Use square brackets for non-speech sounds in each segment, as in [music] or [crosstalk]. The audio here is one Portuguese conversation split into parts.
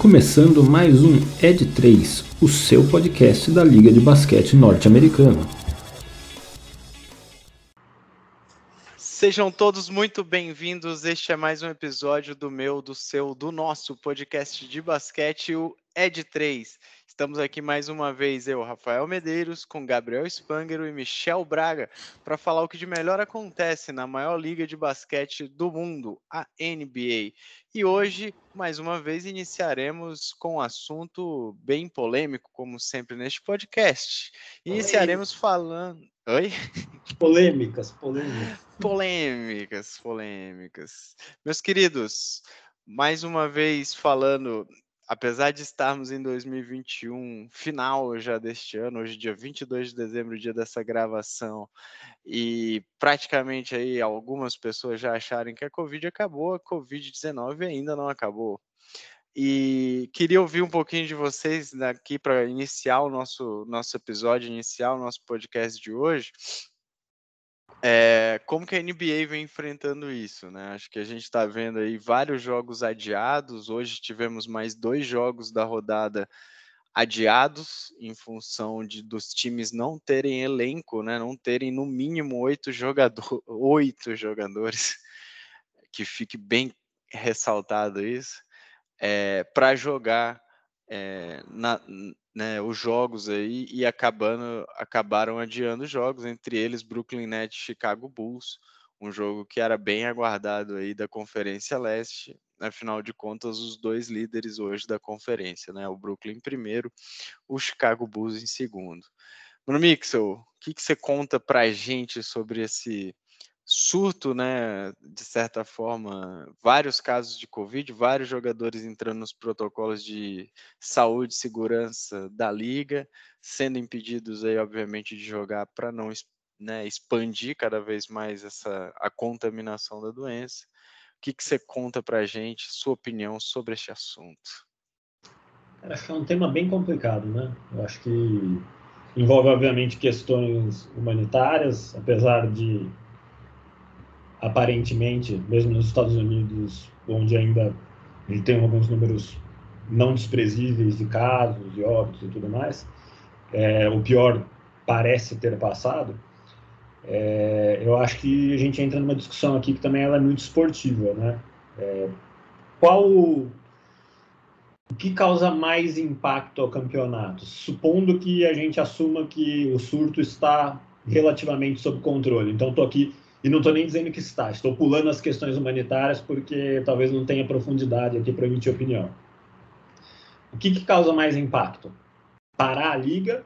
começando mais um Ed 3, o seu podcast da Liga de Basquete Norte-Americana. Sejam todos muito bem-vindos. Este é mais um episódio do meu, do seu, do nosso podcast de basquete, o Ed 3. Estamos aqui mais uma vez, eu, Rafael Medeiros, com Gabriel Spangero e Michel Braga, para falar o que de melhor acontece na maior liga de basquete do mundo, a NBA. E hoje, mais uma vez, iniciaremos com um assunto bem polêmico, como sempre neste podcast. Iniciaremos falando. Oi? Polêmicas, polêmicas. Polêmicas, polêmicas. Meus queridos, mais uma vez falando apesar de estarmos em 2021, final já deste ano, hoje dia 22 de dezembro, dia dessa gravação, e praticamente aí algumas pessoas já acharem que a Covid acabou, a Covid-19 ainda não acabou. E queria ouvir um pouquinho de vocês aqui para iniciar o nosso, nosso episódio, iniciar o nosso podcast de hoje. É, como que a NBA vem enfrentando isso, né? Acho que a gente está vendo aí vários jogos adiados. Hoje tivemos mais dois jogos da rodada adiados em função de dos times não terem elenco, né? Não terem no mínimo oito, jogador, [laughs] oito jogadores, que fique bem ressaltado isso, é, para jogar é, na, né, os jogos aí e acabando, acabaram adiando jogos, entre eles Brooklyn Nets Chicago Bulls, um jogo que era bem aguardado aí da Conferência Leste. Afinal de contas, os dois líderes hoje da conferência, né? O Brooklyn em primeiro, o Chicago Bulls em segundo. Bruno Mixel, o que, que você conta pra gente sobre esse surto, né, de certa forma, vários casos de Covid, vários jogadores entrando nos protocolos de saúde e segurança da liga, sendo impedidos aí, obviamente, de jogar para não né, expandir cada vez mais essa a contaminação da doença. O que, que você conta para a gente, sua opinião sobre este assunto? Acho que é um tema bem complicado, né? Eu acho que envolve, obviamente, questões humanitárias, apesar de aparentemente, mesmo nos Estados Unidos, onde ainda gente tem alguns números não desprezíveis de casos, de óbitos e tudo mais, é, o pior parece ter passado, é, eu acho que a gente entra numa discussão aqui que também ela é muito esportiva, né? É, qual o que causa mais impacto ao campeonato? Supondo que a gente assuma que o surto está relativamente sob controle. Então, estou aqui e não estou nem dizendo que está, estou pulando as questões humanitárias porque talvez não tenha profundidade aqui para emitir opinião. O que, que causa mais impacto? Parar a liga,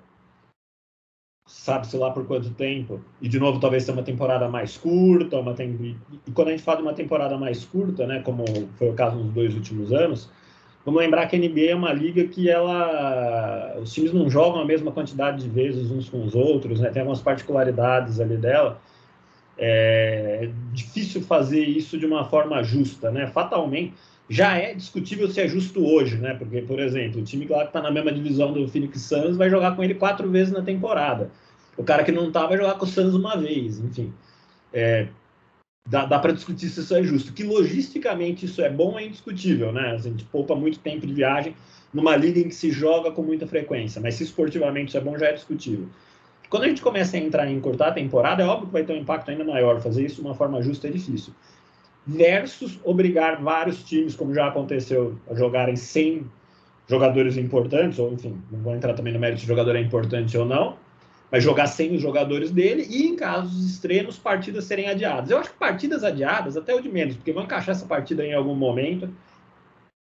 sabe-se lá por quanto tempo, e de novo talvez ter uma temporada mais curta, uma tem... e quando a gente fala de uma temporada mais curta, né, como foi o caso nos dois últimos anos, vamos lembrar que a NBA é uma liga que ela, os times não jogam a mesma quantidade de vezes uns com os outros, né, tem algumas particularidades ali dela, é difícil fazer isso de uma forma justa, né? Fatalmente, já é discutível se é justo hoje, né? Porque, por exemplo, o time que está na mesma divisão do Phoenix Suns vai jogar com ele quatro vezes na temporada. O cara que não está vai jogar com o Suns uma vez, enfim. É, dá, dá para discutir se isso é justo. Que logisticamente isso é bom é indiscutível, né? A gente poupa muito tempo de viagem numa liga em que se joga com muita frequência, mas se esportivamente isso é bom já é discutível. Quando a gente começa a entrar em cortar a temporada, é óbvio que vai ter um impacto ainda maior. Fazer isso de uma forma justa é difícil. Versus obrigar vários times, como já aconteceu, a jogarem sem jogadores importantes, ou enfim, não vou entrar também no mérito se jogador é importante ou não, mas jogar sem os jogadores dele e, em casos extremos, partidas serem adiadas. Eu acho que partidas adiadas, até o de menos, porque vão encaixar essa partida em algum momento,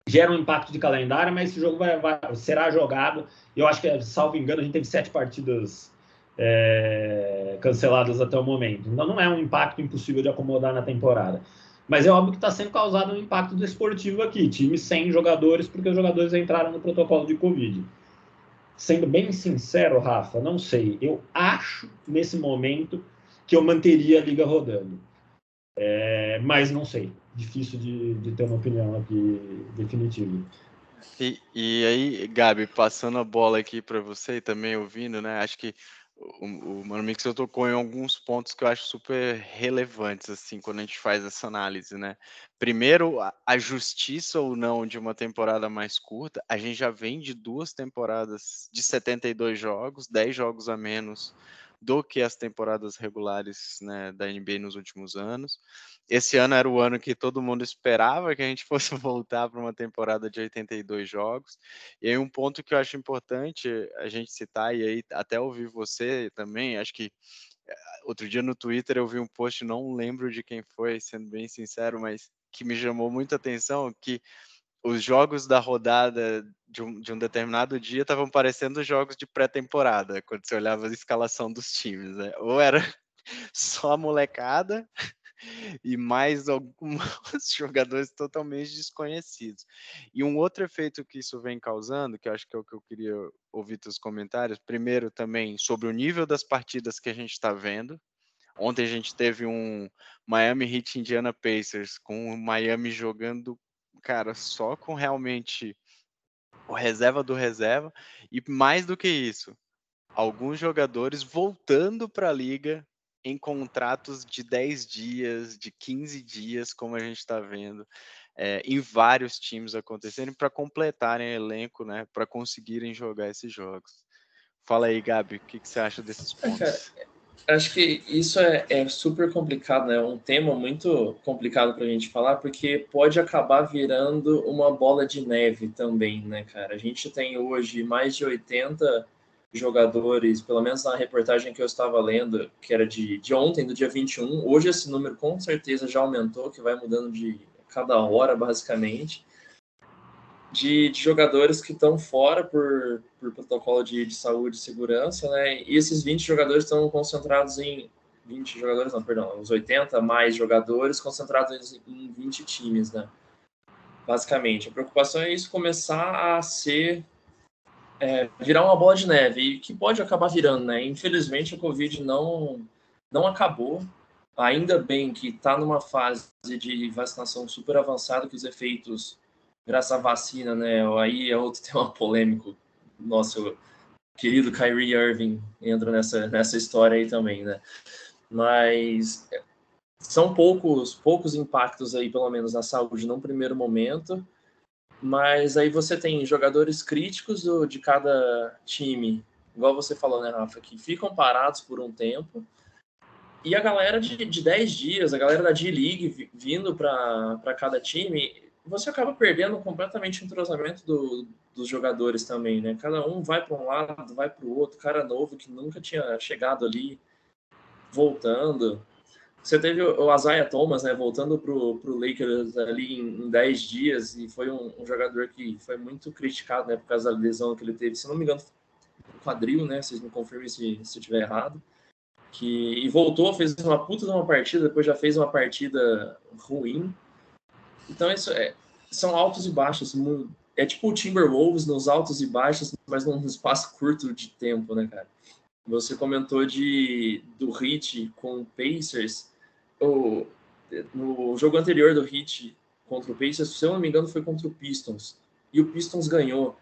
gera um impacto de calendário, mas esse jogo vai, vai será jogado. Eu acho que, salvo engano, a gente teve sete partidas é, canceladas até o momento. Então não é um impacto impossível de acomodar na temporada. Mas é óbvio que está sendo causado um impacto desportivo aqui. Time sem jogadores, porque os jogadores entraram no protocolo de Covid. Sendo bem sincero, Rafa, não sei. Eu acho, nesse momento, que eu manteria a liga rodando. É, mas não sei. Difícil de, de ter uma opinião aqui definitiva. E, e aí, Gabi, passando a bola aqui para você e também ouvindo, né? Acho que o, o Mano Mixer tocou em alguns pontos que eu acho super relevantes, assim, quando a gente faz essa análise, né? Primeiro, a, a justiça ou não de uma temporada mais curta, a gente já vem de duas temporadas de 72 jogos, 10 jogos a menos do que as temporadas regulares né, da NBA nos últimos anos. Esse ano era o ano que todo mundo esperava que a gente [laughs] fosse voltar para uma temporada de 82 jogos. E aí um ponto que eu acho importante a gente citar, e aí até ouvir você também, acho que eh, outro dia no Twitter eu vi um post, não lembro de quem foi, sendo bem sincero, mas que me chamou muita atenção, que os jogos da rodada de um, de um determinado dia estavam parecendo jogos de pré-temporada, quando você olhava a escalação dos times. Né? Ou era [laughs] só a molecada [laughs] e mais alguns [laughs] jogadores totalmente desconhecidos. E um outro efeito que isso vem causando, que eu acho que é o que eu queria ouvir teus comentários, primeiro também sobre o nível das partidas que a gente está vendo. Ontem a gente teve um Miami Heat Indiana Pacers com o Miami jogando cara, só com realmente o reserva do reserva e mais do que isso, alguns jogadores voltando para a liga em contratos de 10 dias, de 15 dias, como a gente está vendo, é, em vários times acontecendo para completarem o elenco, né, para conseguirem jogar esses jogos. Fala aí, Gabi, o que, que você acha desses pontos? Acho que isso é, é, super complicado, né? É um tema muito complicado para a gente falar, porque pode acabar virando uma bola de neve também, né, cara? A gente tem hoje mais de 80 jogadores, pelo menos na reportagem que eu estava lendo, que era de, de ontem, do dia 21. Hoje esse número com certeza já aumentou, que vai mudando de cada hora, basicamente de, de jogadores que estão fora por, por protocolo de, de saúde e segurança, né? E esses 20 jogadores estão concentrados em 20 jogadores, não, perdão, uns 80 mais jogadores concentrados em 20 times, né? Basicamente, a preocupação é isso começar a ser é, virar uma bola de neve e que pode acabar virando, né? Infelizmente a Covid não não acabou. Ainda bem que está numa fase de vacinação super avançada que os efeitos graças à vacina, né? Aí é outro [laughs] tema polêmico. Nosso querido Kyrie Irving entra nessa, nessa história aí também, né? Mas são poucos, poucos impactos aí, pelo menos na saúde, num primeiro momento. Mas aí você tem jogadores críticos do, de cada time, igual você falou, né, Rafa, que ficam parados por um tempo. E a galera de, de 10 dias, a galera da D-League vindo para cada time, você acaba perdendo completamente o entrosamento do, dos jogadores também, né? Cada um vai para um lado, vai para o outro, cara novo que nunca tinha chegado ali, voltando. Você teve o Isaiah Thomas, né, voltando para o Lakers ali em, em 10 dias, e foi um, um, jogador que foi muito criticado, né, por causa da lesão que ele teve, se não me engano, quadril, né, vocês me confirmem se, se eu estiver errado, que, e voltou, fez uma puta de uma partida, depois já fez uma partida ruim, então, isso é, são altos e baixos. É tipo o Timberwolves nos altos e baixos, mas num espaço curto de tempo, né, cara? Você comentou de do Heat com o Pacers. O, no jogo anterior do Heat contra o Pacers, se eu não me engano, foi contra o Pistons. E o Pistons ganhou.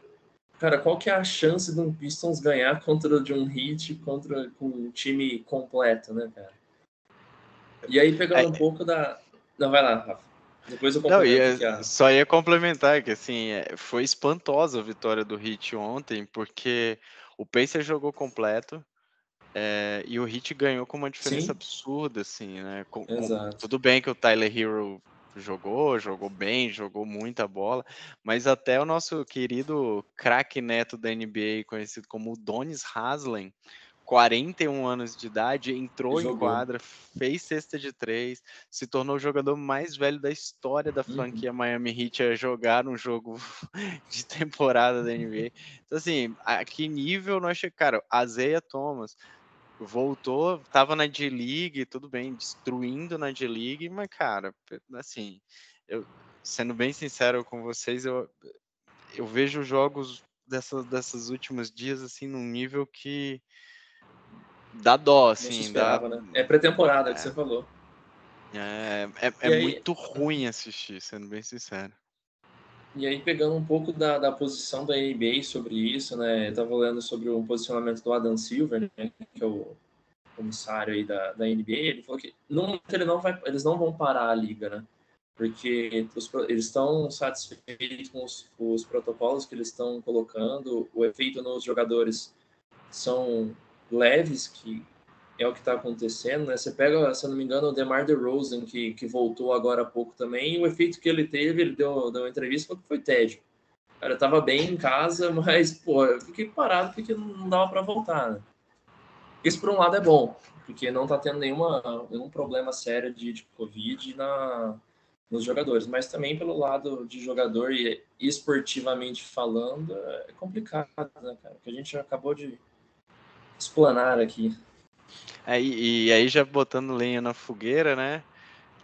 Cara, qual que é a chance de um Pistons ganhar contra de um Heat contra com um time completo, né, cara? E aí pegando um pouco da, não vai lá, Rafa. Depois eu Não, ia, só ia complementar que assim, é, foi espantosa a vitória do Heat ontem, porque o Pacers jogou completo é, e o Heat ganhou com uma diferença Sim. absurda, assim, né? Com, com, tudo bem que o Tyler Hero jogou, jogou bem, jogou muita bola, mas até o nosso querido craque neto da NBA, conhecido como Donis Haslem, 41 anos de idade, entrou Jogou. em quadra, fez cesta de três, se tornou o jogador mais velho da história da uhum. franquia uhum. Miami Heat a jogar um jogo [laughs] de temporada da NBA. Então, assim, a que nível nós chegamos? Cara, Azeia Thomas voltou, tava na D-League, tudo bem, destruindo na D-League, mas, cara, assim, eu, sendo bem sincero com vocês, eu, eu vejo jogos dessas, dessas últimos dias, assim, num nível que Dá dó, assim. Dá... Né? É pré-temporada é. que você falou. É, é, é aí... muito ruim assistir, sendo bem sincero. E aí, pegando um pouco da, da posição da NBA sobre isso, né? Eu tava lendo sobre o posicionamento do Adam Silver, né? que é o comissário aí da, da NBA, ele falou que não, ele não vai, eles não vão parar a liga, né? Porque os, eles estão satisfeitos com os, os protocolos que eles estão colocando, o efeito nos jogadores são leves, que é o que está acontecendo, né? Você pega, se eu não me engano, o DeMar DeRozan, que, que voltou agora há pouco também, e o efeito que ele teve, ele deu, deu uma entrevista, falou que foi tédio. Cara, eu tava bem em casa, [laughs] mas, pô, eu fiquei parado porque não dava para voltar, né? Isso, por um lado, é bom, porque não tá tendo nenhuma, nenhum problema sério de, de Covid na, nos jogadores, mas também pelo lado de jogador e esportivamente falando, é complicado, né, cara? Que a gente acabou de explanar aqui. É, e aí já botando lenha na fogueira, né?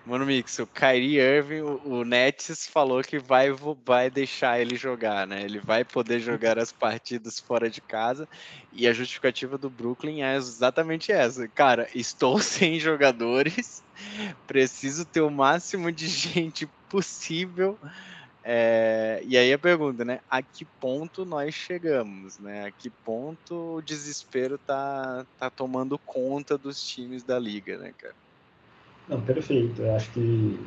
Mano Mix, o Kyrie Irving, o, o Nets falou que vai, vai deixar ele jogar, né? Ele vai poder jogar as partidas fora de casa. E a justificativa do Brooklyn é exatamente essa. Cara, estou [laughs] sem jogadores, preciso ter o máximo de gente possível é, e aí a pergunta, né? A que ponto nós chegamos, né? A que ponto o desespero tá, tá tomando conta dos times da liga, né, cara? Não, perfeito. Eu acho que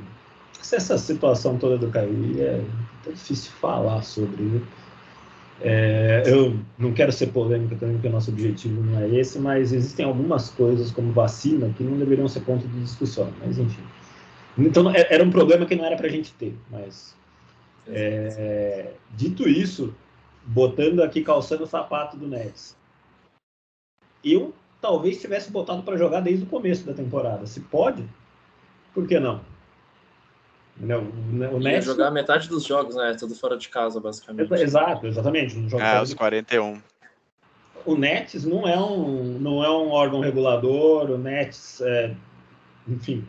essa situação toda do Caí é, é difícil falar sobre. Né? É, eu não quero ser polêmico também, porque o nosso objetivo não é esse, mas existem algumas coisas, como vacina, que não deveriam ser ponto de discussão. Mas, enfim. Então, é, era um problema que não era para a gente ter, mas é, dito isso, botando aqui, calçando o sapato do Nets, eu talvez tivesse botado para jogar desde o começo da temporada. Se pode, por que não? Não, o Nets... jogar metade dos jogos, né? Tudo fora de casa, basicamente. Exato, exatamente. Um jogo é, os 41. O Nets não é um, não é um órgão regulador, o Nets, é, enfim,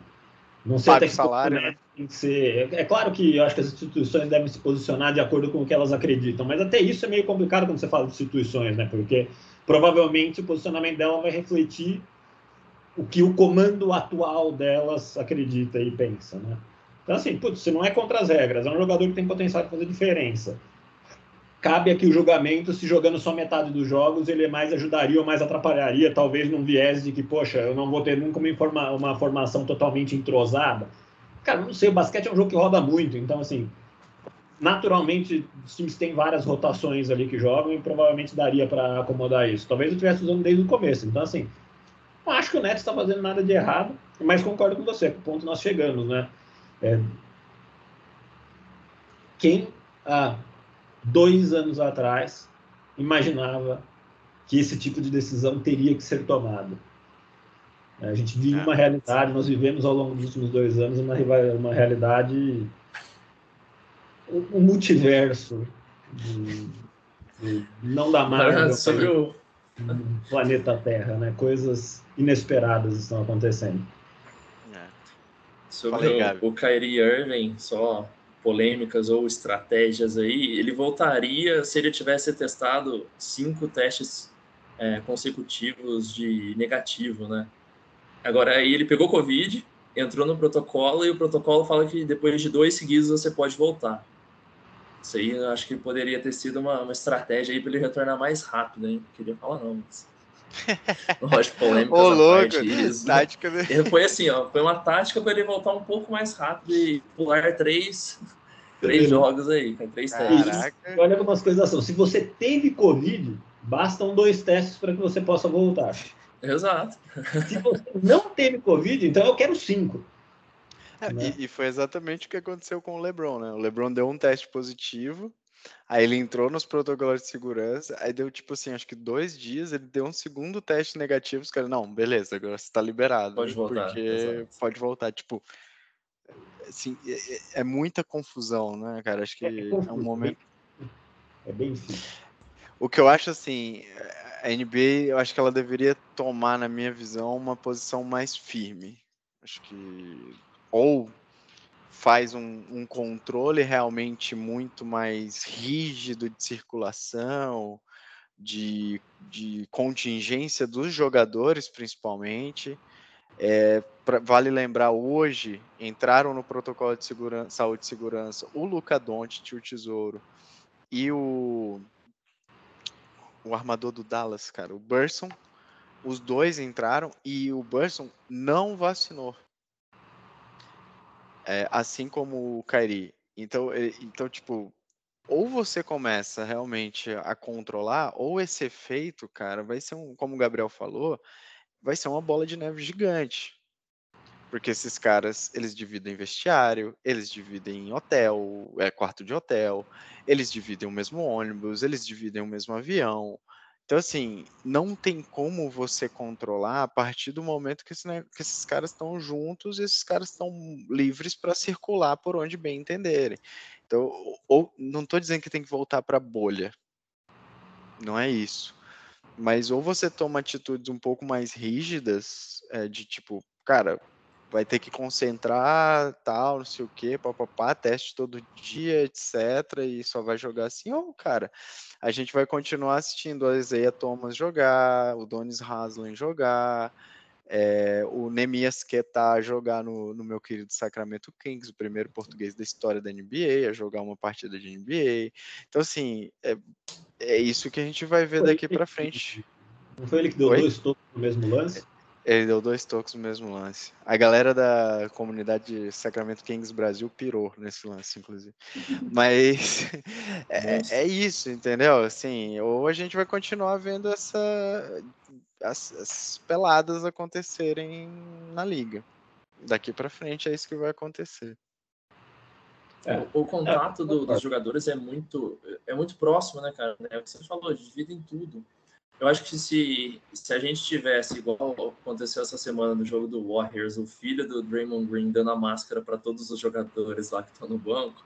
não sei Paga até que salário, né? tem que ser. É, é claro que eu acho que as instituições devem se posicionar de acordo com o que elas acreditam, mas até isso é meio complicado quando você fala de instituições, né? Porque provavelmente o posicionamento dela vai refletir o que o comando atual delas acredita e pensa, né? Então, assim, putz, se não é contra as regras, é um jogador que tem potencial de fazer diferença. Cabe aqui o julgamento se jogando só metade dos jogos ele mais ajudaria ou mais atrapalharia, talvez num viés de que, poxa, eu não vou ter nunca uma, informa uma formação totalmente entrosada. Cara, não sei, o basquete é um jogo que roda muito, então, assim, naturalmente os times têm várias rotações ali que jogam e provavelmente daria para acomodar isso. Talvez eu estivesse usando desde o começo. Então, assim, não acho que o Neto está fazendo nada de errado, mas concordo com você, que ponto nós chegamos, né? É... Quem há dois anos atrás imaginava que esse tipo de decisão teria que ser tomada? A gente vive é. uma realidade, nós vivemos ao longo dos últimos dois anos uma, uma realidade, um multiverso, de, de não da Marvel, sobre o planeta Terra, né? Coisas inesperadas estão acontecendo. É. Sobre o, o Kyrie Irving, só polêmicas ou estratégias aí, ele voltaria se ele tivesse testado cinco testes é, consecutivos de negativo, né? Agora, aí ele pegou Covid, entrou no protocolo e o protocolo fala que depois de dois seguidos você pode voltar. Isso aí eu acho que poderia ter sido uma, uma estratégia aí para ele retornar mais rápido, hein? Queria falar não, mas... [laughs] Lógico, polêmica. Ô, louco, eles, tática. Foi assim, ó, foi uma tática para ele voltar um pouco mais rápido e pular três, [laughs] três jogos aí, com três testes. Olha como as coisas são. Se você teve Covid, bastam dois testes para que você possa voltar. Exato. Se você não teve Covid, então eu quero cinco. É, né? e, e, foi exatamente o que aconteceu com o LeBron, né? O LeBron deu um teste positivo, aí ele entrou nos protocolos de segurança, aí deu tipo assim, acho que dois dias, ele deu um segundo teste negativo, os caras, não, beleza, agora você tá liberado. Pode voltar. Porque pode voltar, tipo, assim, é, é, é, muita confusão, né, cara? Acho que é, é um momento... É bem difícil. O que eu acho assim, a NBA, eu acho que ela deveria tomar, na minha visão, uma posição mais firme. Acho que ou faz um, um controle realmente muito mais rígido de circulação, de, de contingência dos jogadores, principalmente. É, pra, vale lembrar, hoje entraram no protocolo de segurança, saúde e segurança o Luca Doncic, o Tesouro, e o, o armador do Dallas, cara, o Burson. Os dois entraram e o Burson não vacinou. É, assim como o Kyrie. Então, então, tipo, ou você começa realmente a controlar, ou esse efeito, cara, vai ser um, como o Gabriel falou, vai ser uma bola de neve gigante. Porque esses caras, eles dividem vestiário, eles dividem hotel, é quarto de hotel, eles dividem o mesmo ônibus, eles dividem o mesmo avião. Então, assim, não tem como você controlar a partir do momento que, esse, né, que esses caras estão juntos e esses caras estão livres para circular por onde bem entenderem. Então, ou, não estou dizendo que tem que voltar para a bolha. Não é isso. Mas ou você toma atitudes um pouco mais rígidas, é, de tipo, cara, vai ter que concentrar, tal, não sei o quê, papapá, teste todo dia, etc. E só vai jogar assim, ou, cara, a gente vai continuar assistindo a Isaiah Thomas jogar, o Donis Haslem jogar, é, o Nemias Quetá jogar no, no, meu querido Sacramento Kings, o primeiro português da história da NBA, a jogar uma partida de NBA. Então, assim, é, é isso que a gente vai ver daqui para frente. Não foi ele que deu Oi? dois toques no mesmo lance? Ele deu dois toques no mesmo lance. A galera da comunidade Sacramento Kings Brasil pirou nesse lance, inclusive. [laughs] Mas é, é, isso, entendeu? Assim, ou a gente vai continuar vendo essa as, as peladas acontecerem na liga. Daqui para frente é isso que vai acontecer. É. O, o, contato é. do, dos jogadores é muito, é muito próximo, né, cara? É o que você falou, dividem tudo. Eu acho que se, se a gente tivesse, igual aconteceu essa semana no jogo do Warriors, o filho do Draymond Green dando a máscara para todos os jogadores lá que estão no banco,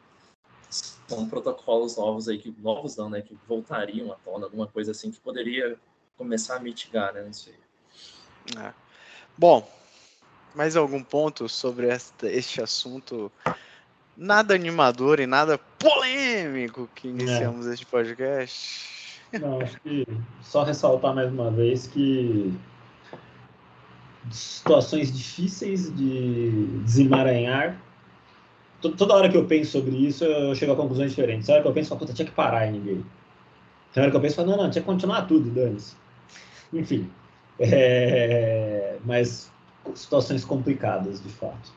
são protocolos novos aí, que novos não, né? Que voltariam à tona, alguma coisa assim, que poderia começar a mitigar, né? Isso aí. É. Bom, mais algum ponto sobre esta, este assunto nada animador e nada polêmico que iniciamos é. este podcast? Não, acho que só ressaltar mais uma vez que situações difíceis de desemaranhar. Toda hora que eu penso sobre isso, eu chego a conclusões diferentes. Toda hora que eu penso, puta, tinha que parar em ninguém. Toda hora que eu penso, não, não, tinha que continuar tudo, dane-se. Enfim. É... Mas situações complicadas, de fato.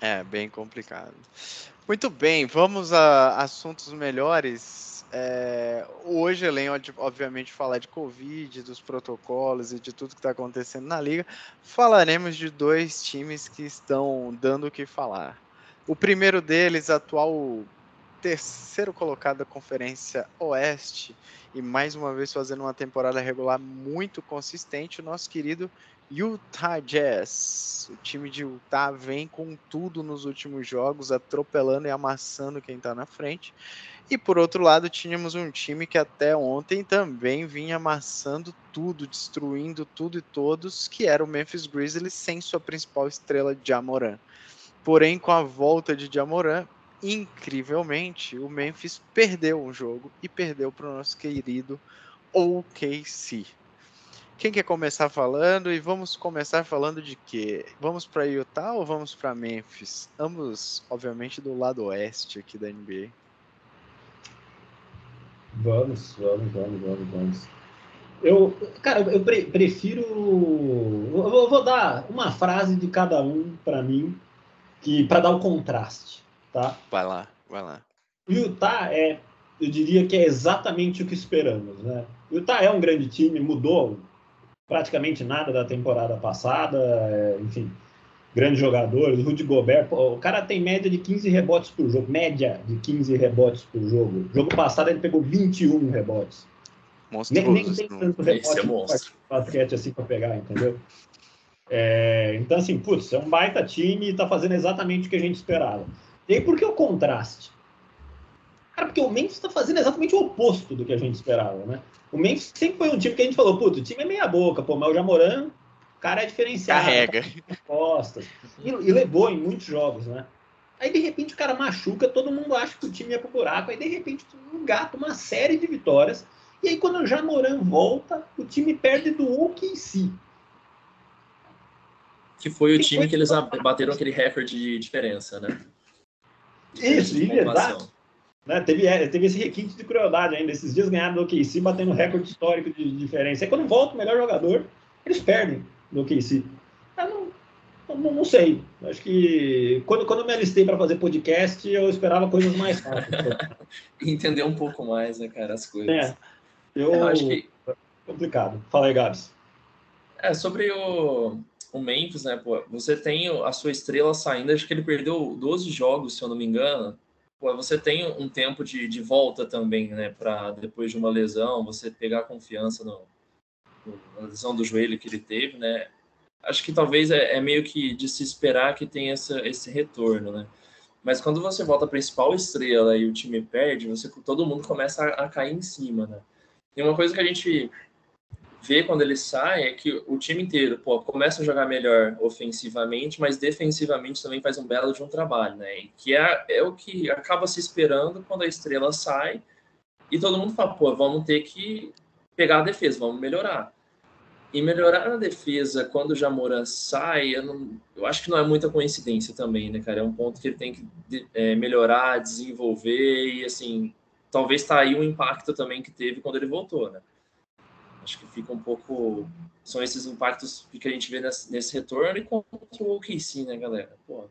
É, bem complicado. Muito bem, vamos a assuntos melhores. É, hoje, além, obviamente, falar de Covid, dos protocolos e de tudo que está acontecendo na liga, falaremos de dois times que estão dando o que falar. O primeiro deles, atual terceiro colocado da Conferência Oeste, e mais uma vez fazendo uma temporada regular muito consistente, o nosso querido Utah Jazz. O time de Utah vem com tudo nos últimos jogos, atropelando e amassando quem está na frente. E por outro lado, tínhamos um time que até ontem também vinha amassando tudo, destruindo tudo e todos, que era o Memphis Grizzlies sem sua principal estrela, Jamoran. Porém, com a volta de Jamoran, incrivelmente, o Memphis perdeu um jogo e perdeu para o nosso querido OKC. Quem quer começar falando? E vamos começar falando de quê? Vamos para Utah ou vamos para Memphis? Ambos, obviamente, do lado oeste aqui da NBA. Vamos, vamos, vamos, vamos, vamos. Eu, cara, eu pre prefiro. Eu vou, vou, dar uma frase de cada um para mim, que para dar o contraste, tá? Vai lá, vai lá. Utah é, eu diria que é exatamente o que esperamos, né? Utah é um grande time, mudou praticamente nada da temporada passada, é, enfim grandes jogadores, Rudy Gobert, pô, o cara tem média de 15 rebotes por jogo, média de 15 rebotes por jogo. Jogo passado ele pegou 21 rebotes. Monstruoso. Nem, nem tem tanto rebote é no basquete assim para pegar, entendeu? É, então, assim, putz, é um baita time e tá fazendo exatamente o que a gente esperava. E aí, por que o contraste? Cara, porque o Memphis está fazendo exatamente o oposto do que a gente esperava, né? O Memphis sempre foi um time que a gente falou, putz, o time é meia boca, pô, mas o Jamoran o cara é diferenciado. Carrega. Costas. E, e, levou em muitos jogos, né? Aí, de repente, o cara machuca, todo mundo acha que o time ia pro buraco. Aí, de repente, um gato, uma série de vitórias. E aí, quando o Jamoran volta, o time perde do OKC. Que foi o time que eles bateram aquele recorde de diferença, né? Isso, e exato. Né? Teve, é, teve esse requinte de crueldade ainda. Esses dias ganharam do OKC, batendo recorde histórico de, diferença. Aí quando volta o melhor jogador, eles perdem do OKC. Eu não, não, não sei. Acho que quando, quando eu me alistei para fazer podcast, eu esperava coisas mais fáceis. [laughs] Entender um pouco mais, né, cara, as coisas. É. Eu, eu acho que... Complicado. Fala aí, Gabs. É, sobre o, o Memphis, né, pô, você tem a sua estrela saindo, acho que ele perdeu 12 jogos, se eu não me engano. Pô, você tem um tempo de, de volta também, né, para depois de uma lesão, você pegar confiança no, na lesão do joelho que ele teve, né. Acho que talvez é, é meio que de se esperar que tenha essa, esse retorno, né. Mas quando você volta a principal estrela e o time perde, você todo mundo começa a, a cair em cima, né. E uma coisa que a gente vê quando ele sai é que o time inteiro pô, começa a jogar melhor ofensivamente, mas defensivamente também faz um belo de um trabalho, né? E que é, é o que acaba se esperando quando a estrela sai e todo mundo fala, pô, vamos ter que pegar a defesa, vamos melhorar. E melhorar na defesa quando o Jamoran sai, eu, não, eu acho que não é muita coincidência também, né, cara? É um ponto que ele tem que é, melhorar, desenvolver e, assim, talvez tá aí o impacto também que teve quando ele voltou, né? Acho que fica um pouco. São esses impactos que a gente vê nesse, nesse retorno e contra o OKC, né, galera? Pô.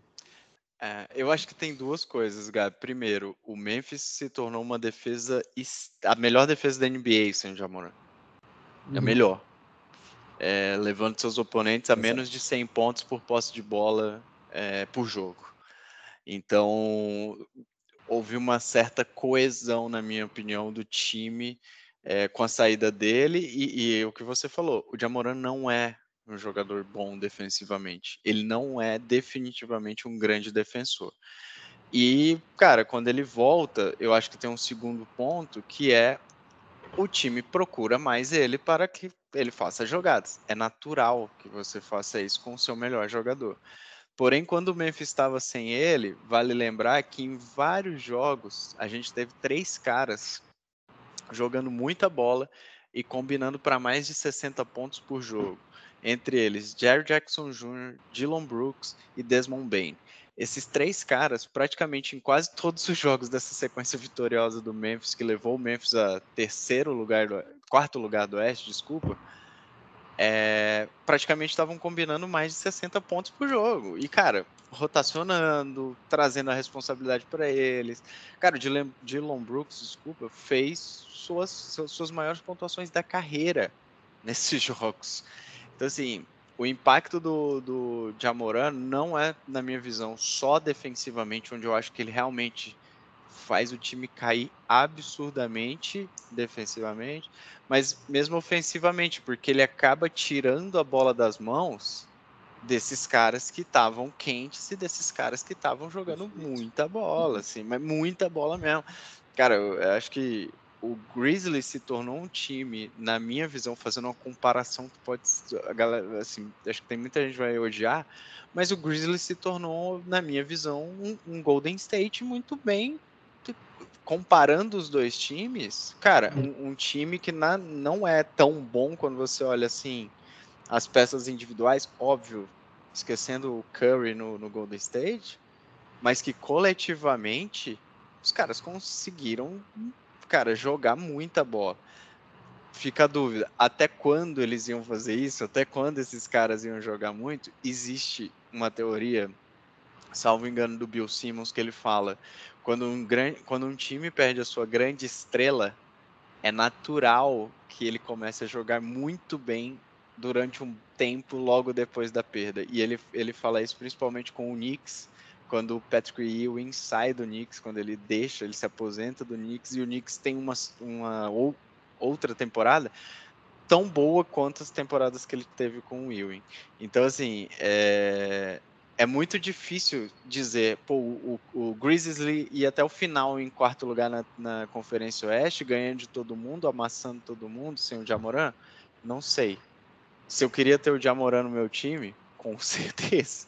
É, eu acho que tem duas coisas, Gabi. Primeiro, o Memphis se tornou uma defesa, a melhor defesa da NBA, sem Jamoran. É a uhum. melhor. É, levando seus oponentes a Exato. menos de 100 pontos por posse de bola é, por jogo. Então, houve uma certa coesão, na minha opinião, do time é, com a saída dele e, e, o que você falou, o Jamoran não é um jogador bom defensivamente. Ele não é definitivamente um grande defensor. E, cara, quando ele volta, eu acho que tem um segundo ponto que é o time procura mais ele para que ele faça jogadas. É natural que você faça isso com o seu melhor jogador. Porém, quando o Memphis estava sem ele, vale lembrar que em vários jogos a gente teve três caras jogando muita bola e combinando para mais de 60 pontos por jogo. Entre eles, Jerry Jackson Jr., Dylan Brooks e Desmond Bain. Esses três caras, praticamente em quase todos os jogos dessa sequência vitoriosa do Memphis, que levou o Memphis a terceiro lugar, quarto lugar do Oeste, desculpa, é, praticamente estavam combinando mais de 60 pontos por jogo. E, cara, rotacionando, trazendo a responsabilidade para eles. Cara, o Dylan, Brooks, desculpa, fez suas, suas maiores pontuações da carreira [laughs] nesses jogos. Então, assim, o impacto do, do Jamoran não é, na minha visão, só defensivamente, onde eu acho que ele realmente faz o time cair absurdamente defensivamente, mas mesmo ofensivamente, porque ele acaba tirando a bola das mãos desses caras que estavam quentes e desses caras que estavam jogando muita bola, assim, mas muita bola mesmo. Cara, eu acho que o Grizzlies se tornou um time, na minha visão, fazendo uma comparação que pode, a galera, assim, acho que tem muita gente que vai odiar, mas o Grizzlies se tornou, na minha visão, um, um Golden State muito bem comparando os dois times, cara, um, um time que na, não é tão bom quando você olha assim as peças individuais, óbvio, esquecendo o Curry no, no Golden State, mas que coletivamente os caras conseguiram, cara, jogar muita bola. Fica a dúvida, até quando eles iam fazer isso? Até quando esses caras iam jogar muito? Existe uma teoria, salvo engano, do Bill Simmons, que ele fala: quando um, grande, quando um time perde a sua grande estrela, é natural que ele comece a jogar muito bem durante um tempo logo depois da perda. E ele, ele fala isso principalmente com o Knicks, quando o Patrick Ewing sai do Knicks, quando ele deixa, ele se aposenta do Knicks e o Knicks tem uma, uma ou, outra temporada tão boa quanto as temporadas que ele teve com o Ewing. Então, assim, é, é muito difícil dizer, pô, o, o Grizzlies ia até o final em quarto lugar na, na Conferência Oeste, ganhando de todo mundo, amassando todo mundo, sem o Jamoran? Não sei. Se eu queria ter o Jamoran no meu time, com [laughs] certeza.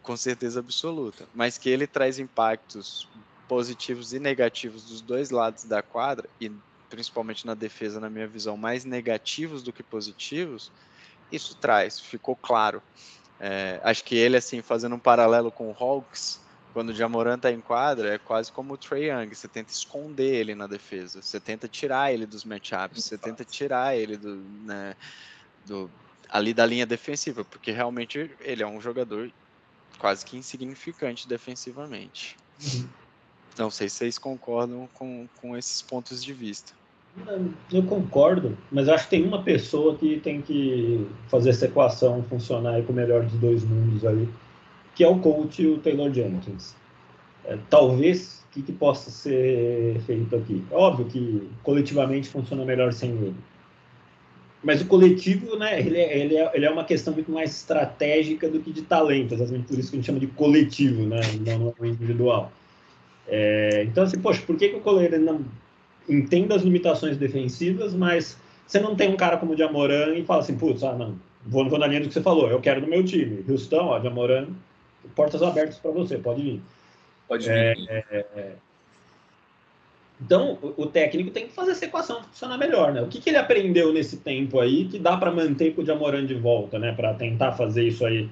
Com certeza absoluta. Mas que ele traz impactos positivos e negativos dos dois lados da quadra, e principalmente na defesa, na minha visão, mais negativos do que positivos, isso traz, ficou claro. É, acho que ele, assim, fazendo um paralelo com o Hawks, quando o Jamoran tá em quadra, é quase como o Trey Young. Você tenta esconder ele na defesa, você tenta tirar ele dos matchups, você tenta tirar ele do, né, do, ali da linha defensiva, porque realmente ele é um jogador quase que insignificante defensivamente. Uhum. Não sei se vocês concordam com, com esses pontos de vista. Eu concordo, mas acho que tem uma pessoa que tem que fazer essa equação funcionar com o melhor dos dois mundos aí, que é o coach o Taylor Jenkins. É, talvez o que, que, possa ser feito aqui? Óbvio que coletivamente funciona melhor sem ele. Mas o coletivo, né, ele é, ele, é, ele é uma questão muito mais estratégica do que de talento, exatamente por isso que a gente chama de coletivo, né, não individual. É, então, assim, poxa, por que, que o Coleiro não entende as limitações defensivas, mas você não tem um cara como o Jamoran e fala assim, putz, ah, não, vou, vou na linha do que você falou, eu quero no meu time. Houston, ó, Jamoran, portas abertas para você, pode vir. Pode vir. É, é, é, então, o, o, técnico tem que fazer essa equação funcionar melhor, né? O que, que ele aprendeu nesse tempo aí que dá para manter com o Jamoran de volta, né? Para tentar fazer isso aí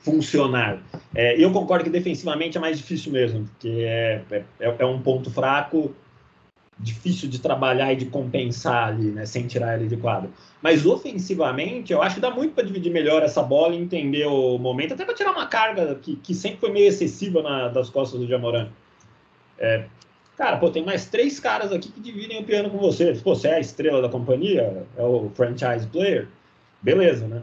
funcionar. É, eu concordo que defensivamente é mais difícil mesmo, porque é, é, é, um ponto fraco, difícil de trabalhar e de compensar ali, né, sem tirar ele de quadro. Mas ofensivamente, eu acho que dá muito para dividir melhor essa bola e entender o momento, até para tirar uma carga que, que sempre foi meio excessiva na, das costas do Jamoran. É, cara, pô, tem mais três caras aqui que dividem o piano com você. Pô, você é a estrela da companhia, é o franchise player, beleza, né?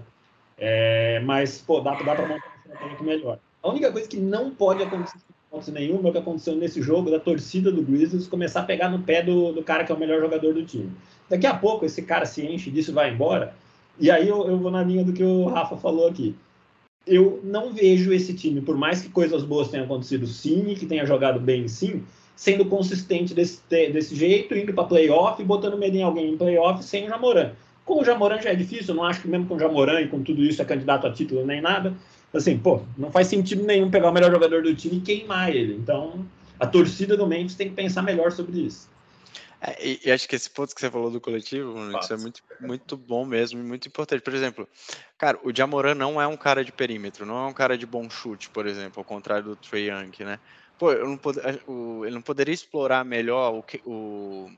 É, mas, pô, dá, dá para montar muito melhor. A única coisa que não pode acontecer em nenhum é o que aconteceu nesse jogo da torcida do Grizzlies começar a pegar no pé do, do cara que é o melhor jogador do time. Daqui a pouco esse cara se enche disso e vai embora. E aí eu, eu vou na linha do que o Rafa falou aqui. Eu não vejo esse time, por mais que coisas boas tenham acontecido sim, que tenha jogado bem sim, sendo consistente desse, desse jeito, indo para playoff botando medo em alguém em playoff sem o Jamoran. Com o Jamoran já é difícil, eu não acho que mesmo com o Jamoran e com tudo isso é candidato a título nem nada assim, pô, não faz sentido nenhum pegar o melhor jogador do time e queimar ele. Então, a torcida do Memphis tem que pensar melhor sobre isso. É, e, e, acho que esse ponto que você falou do coletivo, isso é muito, muito bom mesmo e muito importante. Por exemplo, cara, o Jamoran não é um cara de perímetro, não é um cara de bom chute, por exemplo, ao contrário do Trey Young, né? Pô, eu não pod... ele não poderia explorar melhor o, que, o,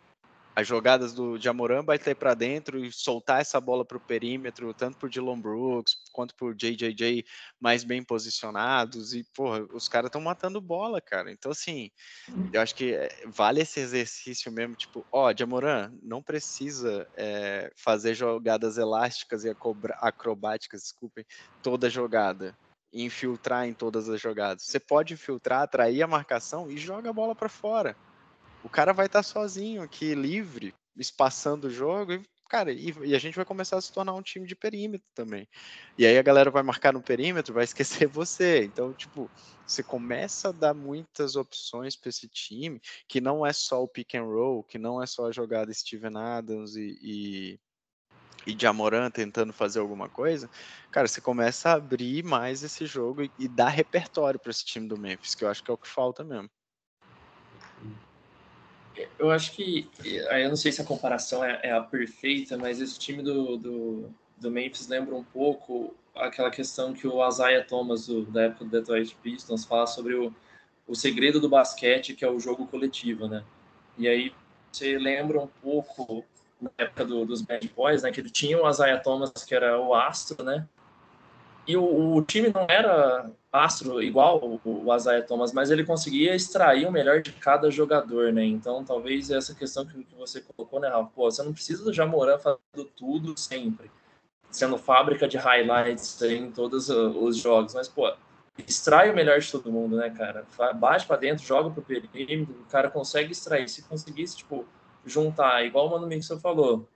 as jogadas do Jamoran bater para dentro e soltar essa bola para o perímetro, tanto por Dylan Brooks quanto por JJJ mais bem posicionados. E, porra, os caras estão matando bola, cara. Então, assim, eu acho que eh, vale esse exercício mesmo, tipo, ó, Jamoran, não precisa é, fazer jogadas elásticas e acrobáticas, desculpem, toda jogada. Infiltrar em todas as jogadas. Você pode infiltrar, atrair a marcação e joga a bola para fora o cara vai estar tá sozinho aqui, livre, espaçando o jogo, e, cara, e, e, a gente vai começar a se tornar um time de perímetro também. E aí a galera vai marcar no perímetro, vai [laughs] esquecer você. Então, tipo, você começa a dar muitas opções para esse time, que não é só o pick and roll, que não é só a jogada Steven Adams e, e e Jamoran tentando fazer alguma coisa, cara, você começa a abrir mais esse jogo e, e dar repertório para esse time do Memphis, que eu acho que é o que falta mesmo. Eu acho que, eu não sei se a comparação é, é a perfeita, mas esse time do, do, do, Memphis lembra um pouco aquela questão que o Isaiah Thomas, do, da época do Detroit Pistons, fala sobre o, o segredo do basquete, que é o jogo coletivo, né? E aí você lembra um pouco na época do, dos Bad Boys, né? Que ele tinha o Isaiah Thomas, que era o astro, né? E o, o time não era astro igual o, o Thomas, mas ele conseguia extrair o melhor de cada jogador, né? Então, talvez essa questão que, que você colocou, né, Rafa? Pô, você não precisa do Jamoran fazendo tudo sempre, sendo fábrica de highlights em todos os jogos, mas, pô, extrai o melhor de todo mundo, né, cara? Bate para dentro, joga pro perímetro, o cara consegue extrair. Se conseguisse, tipo, juntar, igual o Mano Mixon falou,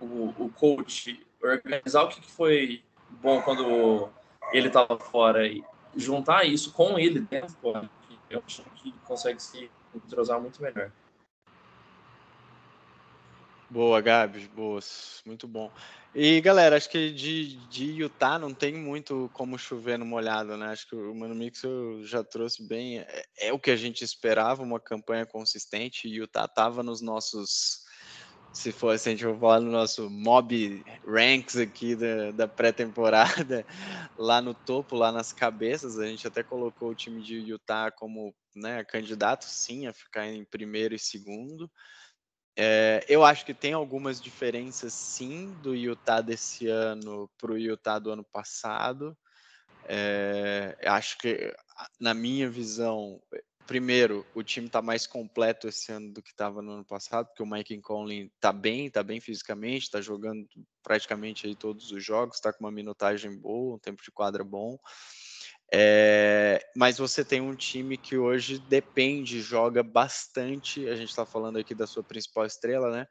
o, o coach, organizar o que, que foi bom quando ele estava fora e juntar isso com ele dentro, eu acho que consegue se entrosar muito melhor. Boa, Gabs, boas, muito bom. E galera, acho que de, de Utah não tem muito como chover no molhado, né? Acho que o Mano Mix já trouxe bem. É, é, o que a gente esperava, uma campanha consistente. Utah estava nos nossos se for se a gente for falar no nosso mob ranks aqui da, da pré-temporada, [laughs] lá no topo, lá nas cabeças, a gente até colocou o time de Utah como né, candidato, sim, a ficar em primeiro e segundo. É, eu acho que tem algumas diferenças, sim, do Utah desse ano para o Utah do ano passado. É, acho que, na minha visão, primeiro, o time está mais completo esse ano do que estava no ano passado, porque o Mike Conley está bem, está bem fisicamente, está jogando praticamente aí todos os jogos, está com uma minutagem boa, um tempo de quadra bom. É, mas você tem um time que hoje depende, joga bastante. A gente está falando aqui da sua principal estrela, né?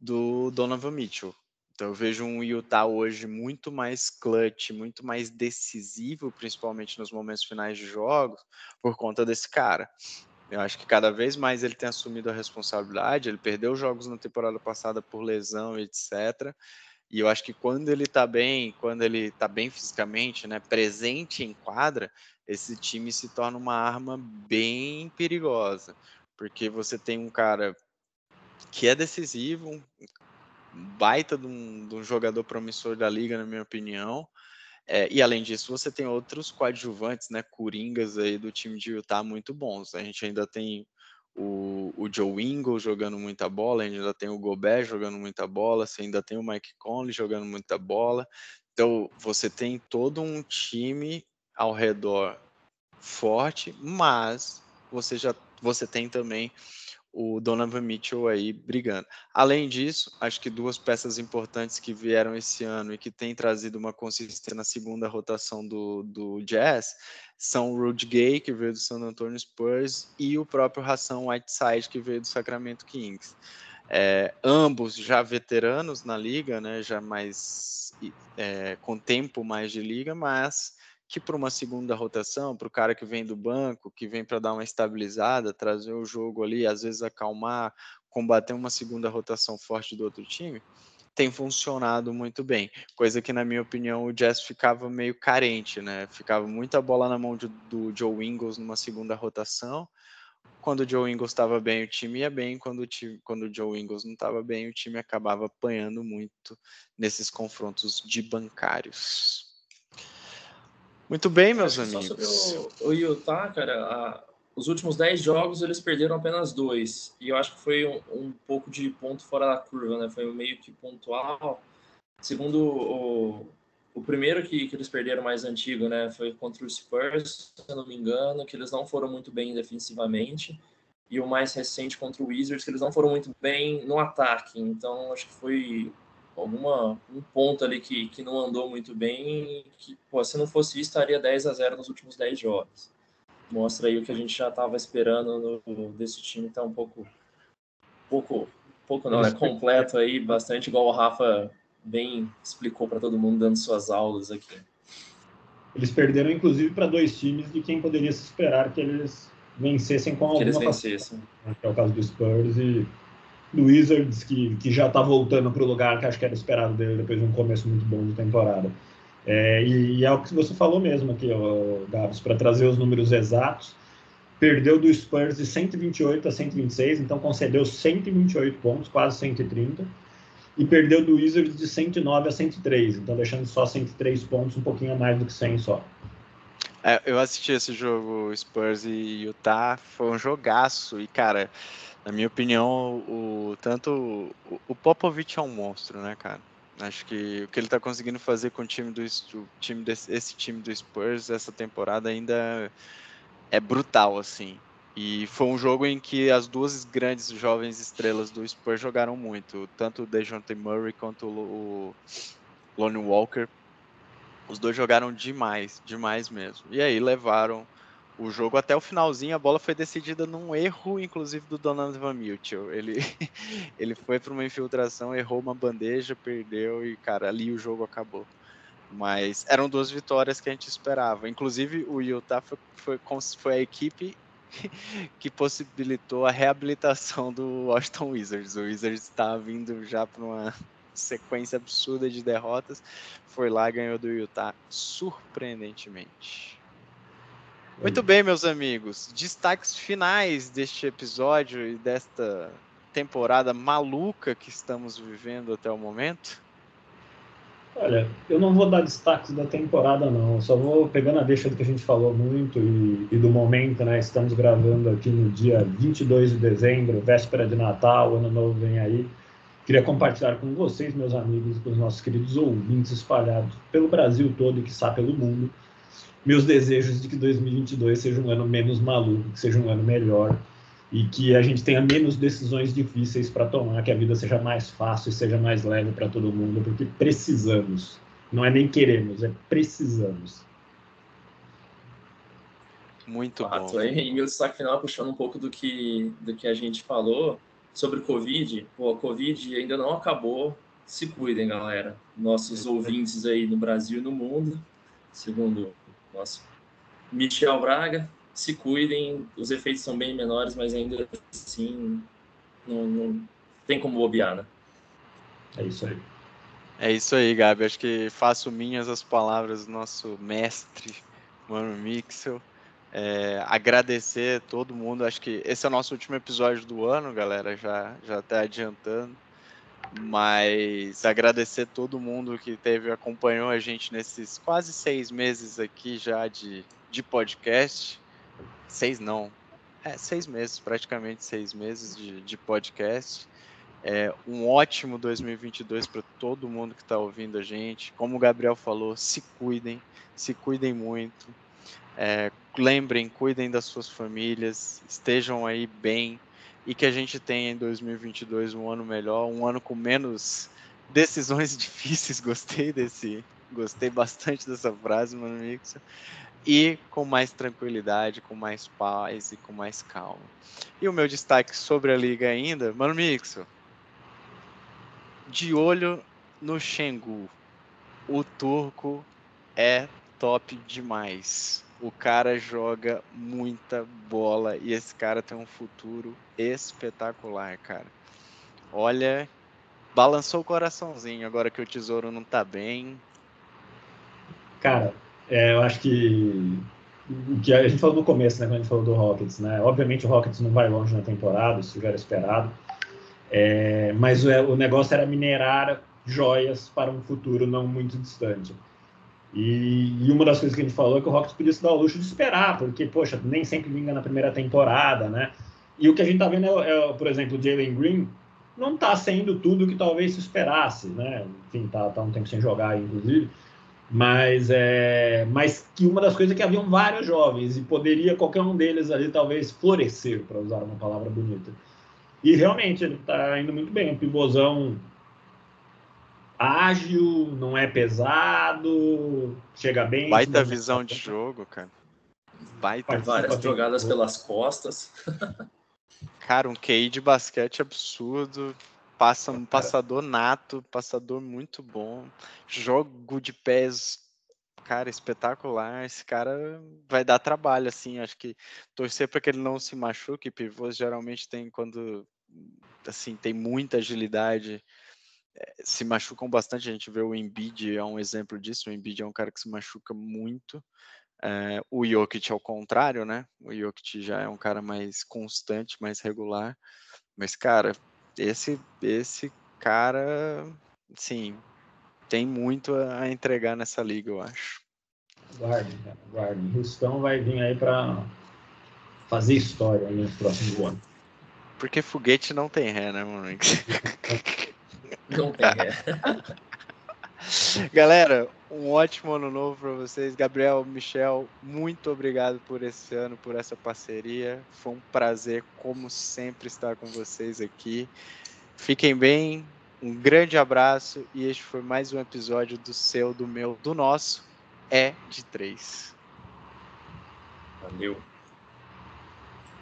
Do Donovan Mitchell. Então eu vejo um Utah hoje muito mais clutch, muito mais decisivo, principalmente nos momentos finais de jogos, por conta desse cara. Eu acho que cada vez mais ele tem assumido a responsabilidade. Ele perdeu jogos na temporada passada por lesão, etc. E eu acho que quando ele tá bem, quando ele tá bem fisicamente, né, presente em quadra, esse time se torna uma arma bem perigosa, porque você tem um cara que é decisivo, baita de um, de um jogador promissor da liga, na minha opinião. É, e além disso, você tem outros coadjuvantes, né, coringas aí do time de Utah muito bons. A gente ainda tem o, o Joe Ingles jogando muita bola, ainda tem o Gobert jogando muita bola, você ainda tem o Mike Conley jogando muita bola. Então, você tem todo um time ao redor forte, mas você já você tem também o Donovan Mitchell aí brigando. Além disso, acho que duas peças importantes que vieram esse ano e que têm trazido uma consistência na segunda rotação do, do Jazz são o Rudy Gay, que veio do San Antonio Spurs, e o próprio Ração Whiteside, que veio do Sacramento Kings. É, ambos já veteranos na liga, né, já mais é, com tempo mais de liga, mas que para uma segunda rotação, para o cara que vem do banco, que vem para dar uma estabilizada, trazer o jogo ali, às vezes acalmar, combater uma segunda rotação forte do outro time, tem funcionado muito bem. Coisa que, na minha opinião, o Jazz ficava meio carente, né? Ficava muita bola na mão de, do Joe Ingles numa segunda rotação. Quando o Joe Ingles estava bem, o time ia bem. Quando o, time, quando o Joe Ingles não estava bem, o time acabava apanhando muito nesses confrontos de bancários. Muito bem, meus amigos. Só sobre o, o Utah, cara, a, os últimos 10 jogos eles perderam apenas dois. E eu acho que foi um, um, pouco de ponto fora da curva, né? Foi meio que pontual. Segundo o, o primeiro que, que eles perderam mais antigo, né? Foi contra o Spurs, se eu não me engano, que eles não foram muito bem defensivamente. E o mais recente contra o Wizards, que eles não foram muito bem no ataque. Então, acho que foi alguma um ponto ali que, que não andou muito bem, que pô, se não fosse isso, estaria 10 a 0 nos últimos 10 jogos. Mostra aí o que a gente já estava esperando no, desse time, tá um pouco pouco pouco não, é completo aí, bastante igual o Rafa bem explicou para todo mundo dando suas aulas aqui. Eles perderam inclusive para dois times de quem poderia se esperar que eles vencessem com alguma que eles vencessem. Que é o caso do Spurs e do Wizards, que, que já está voltando para o lugar que acho que era esperado dele depois de um começo muito bom de temporada. É, e, e, é o que você falou mesmo aqui, Gabs, para trazer os números exatos. Perdeu do Spurs de 128 a 126, então concedeu 128 pontos, quase 130. E perdeu do Wizards de 109 a 103, então deixando só 103 pontos, um pouquinho a mais do que 100 só. É, eu assisti esse jogo Spurs e Utah, foi um jogaço. E, cara, na minha opinião, o, tanto o, o Popovich é um monstro, né, cara? Acho que o que ele está conseguindo fazer com o time do o time desse, esse time do Spurs essa temporada ainda é brutal, assim. E foi um jogo em que as duas grandes jovens estrelas do Spurs jogaram muito, tanto o DeJounte Murray quanto o, Lonnie Walker. Os dois jogaram demais, demais mesmo. E aí levaram o jogo até o finalzinho, a bola foi decidida num erro, inclusive do Donovan Mitchell. Ele, [laughs] ele foi para uma infiltração, errou uma bandeja, perdeu e, cara, ali o jogo acabou. Mas eram duas vitórias que a gente esperava. Inclusive, o Utah foi, foi, foi a equipe [laughs] que possibilitou a reabilitação do Washington Wizards. O Wizards estava vindo já para uma sequência absurda de derrotas, foi lá ganhou do Utah surpreendentemente. Muito bem, meus amigos. Destaques finais deste episódio e desta temporada maluca que estamos vivendo até o momento? Olha, eu não vou dar destaques da temporada, não. Só vou pegando a deixa do que a gente falou muito e, e, do momento, né? Estamos gravando aqui no dia 22 de dezembro, véspera de Natal, Ano Novo vem aí. Queria compartilhar com vocês, meus amigos, com os nossos queridos ouvintes espalhados pelo Brasil todo e, quiçá, pelo mundo, meus desejos de que 2022 seja um ano menos maluco, que seja um ano melhor e que a gente tenha menos decisões difíceis para tomar, que a vida seja mais fácil e seja mais leve para todo mundo, porque precisamos. Não é nem queremos, é precisamos. Muito Fato. bom. E meu destaque final, puxando um pouco do que, do que a gente falou sobre o Covid. Pô, a Covid ainda não acabou. Se cuidem, galera. Nossos ouvintes aí no Brasil e no mundo, segundo nosso Michel Braga, se cuidem, os efeitos são bem menores, mas ainda assim não, não tem como bobear, né? É isso aí. É isso aí, Gabi. Acho que faço minhas as palavras do nosso mestre, Mano Mixel. É, agradecer todo mundo. Acho que esse é o nosso último episódio do ano, galera. Já já até adiantando. Mas agradecer todo mundo que teve acompanhou a gente nesses quase seis meses aqui já de, de podcast seis não, é, seis meses, praticamente seis meses de, de podcast. É, um ótimo 2022 para todo mundo que está ouvindo a gente. Como o Gabriel falou, se cuidem, se cuidem muito. É, lembrem, cuidem das suas famílias, estejam aí bem e que a gente tenha em 2022 um ano melhor, um ano com menos decisões [laughs] difíceis. Gostei desse, gostei bastante dessa frase, mano Mixo e com mais tranquilidade, com mais paz e com mais calma. E o meu destaque sobre a liga ainda, Mano Mixo, de olho no Xengu. O turco é top demais. O cara joga muita bola e esse cara tem um futuro espetacular, cara. Olha, balançou o coraçãozinho agora que o tesouro não tá bem. Cara, é, eu acho que o que a gente falou no começo, né, quando a gente falou do Rockets, né? Obviamente o Rockets não vai longe na temporada, isso já era esperado. É, mas o, o, negócio era minerar joias para um futuro não muito distante. E, e, uma das coisas que a gente falou é que o Rockets podia se dar o luxo de esperar, porque, poxa, nem sempre vinga na primeira temporada, né? E o que a gente tá vendo é, é por exemplo, o Jalen Green não tá sendo tudo que talvez se esperasse, né? Enfim, tá, tá um tempo sem jogar, inclusive. Mas, é, mas que uma das coisas é que haviam vários jovens e poderia qualquer um deles ali talvez florescer, para usar uma palavra bonita. E realmente ele está indo muito bem. Um pivôzão ágil, não é pesado, chega bem. Baita visão de jogo, cara. Baita várias jogadas pelas costas. cara, um QI de basquete absurdo. Passa um passador nato, passador muito bom. Jogo de pés, cara, espetacular. Esse cara vai dar trabalho, assim. Acho que torcer para que ele não se machuque. Pivôs geralmente tem quando assim tem muita agilidade se machucam bastante. A gente vê o Embiid é um exemplo disso. O Embiid é um cara que se machuca muito. É, o Jokic ao contrário, né? O Jokic já é um cara mais constante, mais regular. Mas, cara, esse, esse cara, sim, tem muito a entregar nessa liga, eu acho. Guarde, guarde. Houston vai vir aí para fazer história nos próximos anos. Porque foguete não tem ré, né, mano? [laughs] Não tem ré. [laughs] Galera, um ótimo ano novo para vocês. Gabriel, Michel, muito obrigado por esse ano, por essa parceria. Foi um prazer, como sempre, estar com vocês aqui. Fiquem bem, um grande abraço e este foi mais um episódio do seu, do meu, do nosso É de Três. Valeu.